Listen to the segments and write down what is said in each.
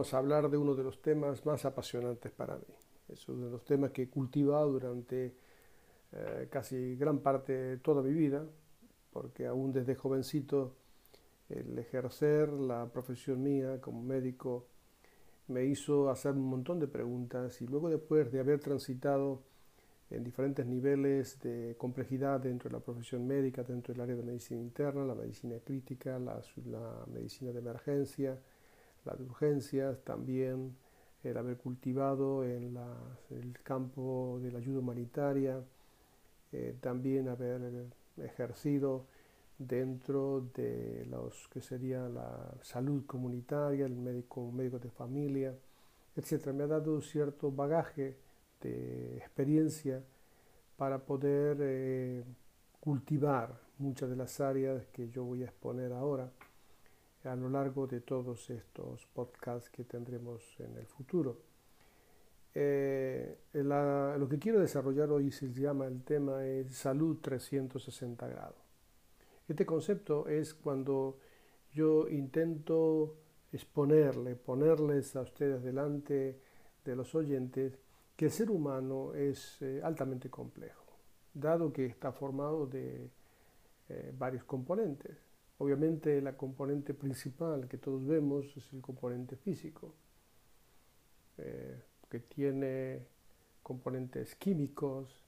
Vamos a hablar de uno de los temas más apasionantes para mí. Es uno de los temas que he cultivado durante eh, casi gran parte de toda mi vida, porque aún desde jovencito el ejercer la profesión mía como médico me hizo hacer un montón de preguntas y luego después de haber transitado en diferentes niveles de complejidad dentro de la profesión médica, dentro del área de medicina interna, la medicina crítica, la, medicina de emergencia, la de urgencias, también el haber cultivado en el campo de la ayuda humanitaria, eh, también haber ejercido dentro de los que sería la salud comunitaria, el médico, médico de familia, etc. Me ha dado cierto bagaje de experiencia para poder eh, cultivar muchas de las áreas que yo voy a exponer ahora a lo largo de todos estos podcasts que tendremos en el futuro. Eh, lo que quiero desarrollar hoy se llama el tema es salud 360 grados. Este concepto es cuando yo intento exponerle, ponerles a ustedes delante de los oyentes que el ser humano es eh, altamente complejo, dado que está formado de eh, varios componentes. Obviamente la componente principal que todos vemos es el componente físico, eh, que tiene componentes químicos,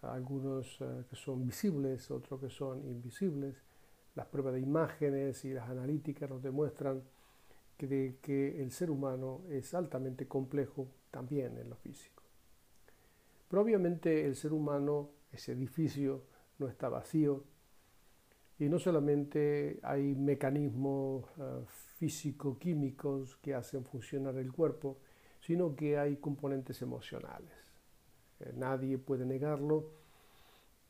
algunos que son visibles, otros que son invisibles. Las pruebas de imágenes y las analíticas nos demuestran que el ser humano es altamente complejo también en lo físico. Pero obviamente el ser humano, ese edificio, no está vacío y no solamente hay mecanismos eh, físico-químicos que hacen funcionar el cuerpo, sino que hay componentes emocionales. Eh, nadie puede negarlo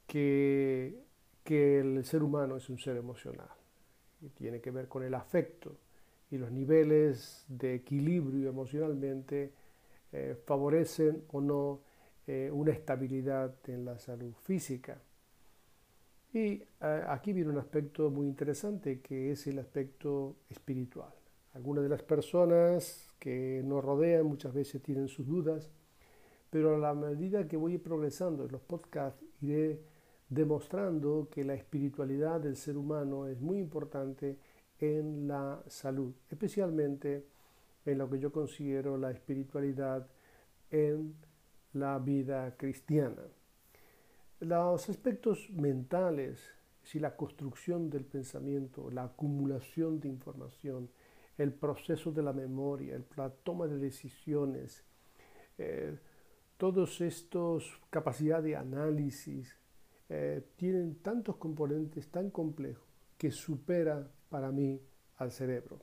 que, que el ser humano es un ser emocional y tiene que ver con el afecto y los niveles de equilibrio emocionalmente eh, favorecen o no una estabilidad en la salud física. Y eh, aquí viene un aspecto muy interesante que es el aspecto espiritual. Algunas de las personas que nos rodean muchas veces tienen sus dudas, pero a la medida que voy progresando en los podcasts iré demostrando que la espiritualidad del ser humano es muy importante en la salud, especialmente en lo que yo considero la espiritualidad en la vida cristiana. Los aspectos mentales, si la construcción del pensamiento, la acumulación de información, el proceso de la memoria, la toma de decisiones, eh, todos estos capacidad de análisis, eh, tienen tantos componentes tan complejos que supera para mí al cerebro.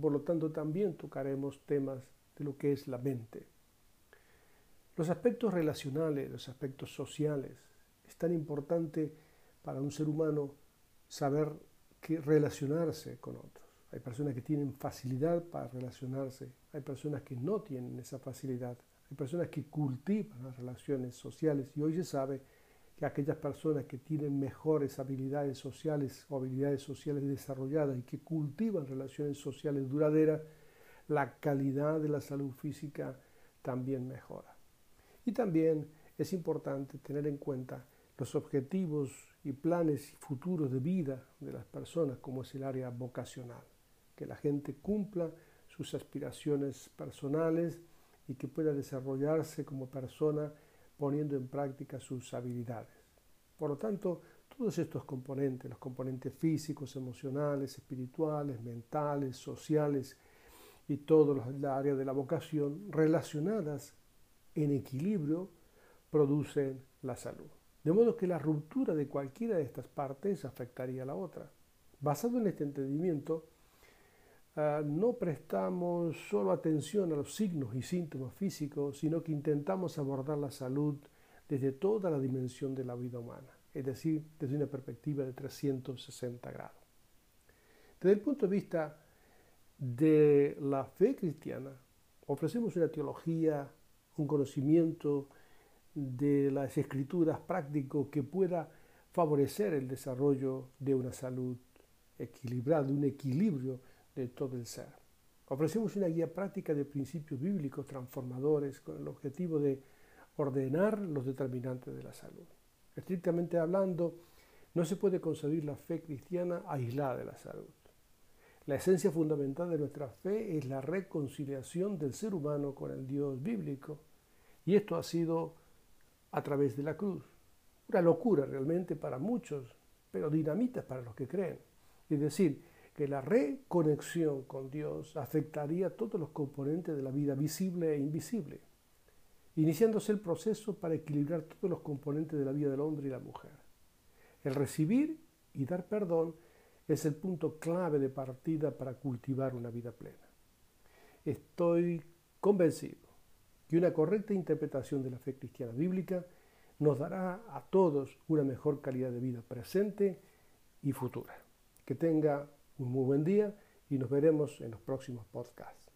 Por lo tanto, también tocaremos temas de lo que es la mente. Los aspectos relacionales, los aspectos sociales, es tan importante para un ser humano saber que relacionarse con otros. Hay personas que tienen facilidad para relacionarse, hay personas que no tienen esa facilidad, hay personas que cultivan las relaciones sociales y hoy se sabe que aquellas personas que tienen mejores habilidades sociales o habilidades sociales desarrolladas y que cultivan relaciones sociales duraderas, la calidad de la salud física también mejora. Y también es importante tener en cuenta los objetivos y planes futuros de vida de las personas, como es el área vocacional, que la gente cumpla sus aspiraciones personales y que pueda desarrollarse como persona poniendo en práctica sus habilidades. Por lo tanto, todos estos componentes, los componentes físicos, emocionales, espirituales, mentales, sociales y todo el área de la vocación relacionadas en equilibrio producen la salud. De modo que la ruptura de cualquiera de estas partes afectaría a la otra. Basado en este entendimiento, ah, no prestamos solo atención a los signos y síntomas físicos, sino que intentamos abordar la salud desde toda la dimensión de la vida humana, es decir, desde una perspectiva de 360 grados. Desde el punto de vista de la fe cristiana, ofrecemos una teología, un conocimiento de las escrituras práctico que pueda favorecer el desarrollo de una salud equilibrada, de un equilibrio de todo el ser. Ofrecemos una guía práctica de principios bíblicos transformadores con el objetivo de ordenar los determinantes de la salud. Estrictamente hablando, no se puede concebir la fe cristiana aislada de la salud. La esencia fundamental de nuestra fe es la reconciliación del ser humano con el Dios bíblico, y esto ha sido a través de la cruz. Una locura realmente para muchos, pero dinamita para los que creen. Es decir, que la reconexión con Dios afectaría todos los componentes de la vida visible e invisible, iniciándose el proceso para equilibrar todos los componentes de la vida del hombre y la mujer. El recibir y dar perdón es el punto clave de partida para cultivar una vida plena. Estoy convencido que una correcta interpretación de la fe cristiana bíblica nos dará a todos una mejor calidad de vida presente y futura. Que tenga un muy buen día y nos veremos en los próximos podcasts.